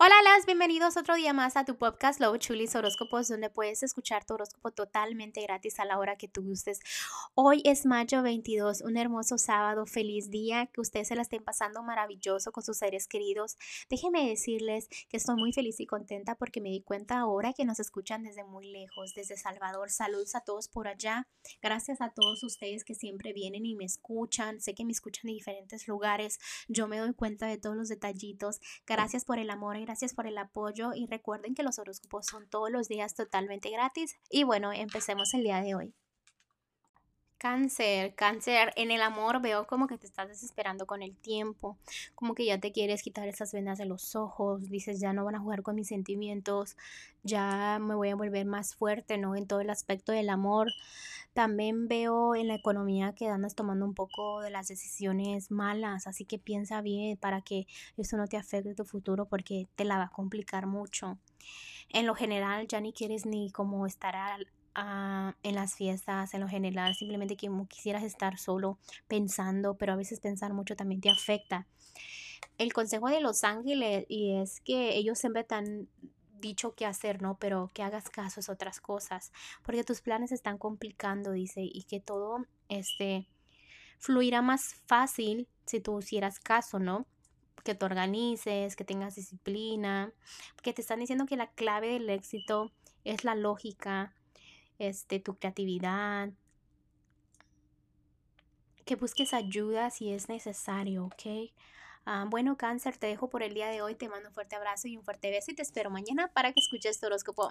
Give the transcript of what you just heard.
Hola, las bienvenidos otro día más a tu podcast Love Chulis Horóscopos, donde puedes escuchar tu horóscopo totalmente gratis a la hora que tú gustes. Hoy es mayo 22, un hermoso sábado, feliz día, que ustedes se la estén pasando maravilloso con sus seres queridos. Déjenme decirles que estoy muy feliz y contenta porque me di cuenta ahora que nos escuchan desde muy lejos, desde Salvador. Saludos a todos por allá. Gracias a todos ustedes que siempre vienen y me escuchan. Sé que me escuchan de diferentes lugares. Yo me doy cuenta de todos los detallitos. Gracias por el amor gracias por el apoyo y recuerden que los horóscopos son todos los días totalmente gratis. Y bueno, empecemos el día de hoy. Cáncer, cáncer, en el amor veo como que te estás desesperando con el tiempo, como que ya te quieres quitar esas venas de los ojos, dices ya no van a jugar con mis sentimientos, ya me voy a volver más fuerte, ¿no? En todo el aspecto del amor. También veo en la economía que andas tomando un poco de las decisiones malas, así que piensa bien para que eso no te afecte tu futuro porque te la va a complicar mucho. En lo general ya ni quieres ni como estar al, Ah, en las fiestas, en lo general, simplemente que quisieras estar solo pensando, pero a veces pensar mucho también te afecta. El consejo de los ángeles y es que ellos siempre han dicho qué hacer, ¿no? Pero que hagas caso es otras cosas, porque tus planes están complicando, dice, y que todo este fluirá más fácil si tú hicieras caso, ¿no? Que te organices, que tengas disciplina, que te están diciendo que la clave del éxito es la lógica, este, tu creatividad, que busques ayuda si es necesario, ¿ok? Ah, bueno, cáncer, te dejo por el día de hoy, te mando un fuerte abrazo y un fuerte beso y te espero mañana para que escuches tu horóscopo.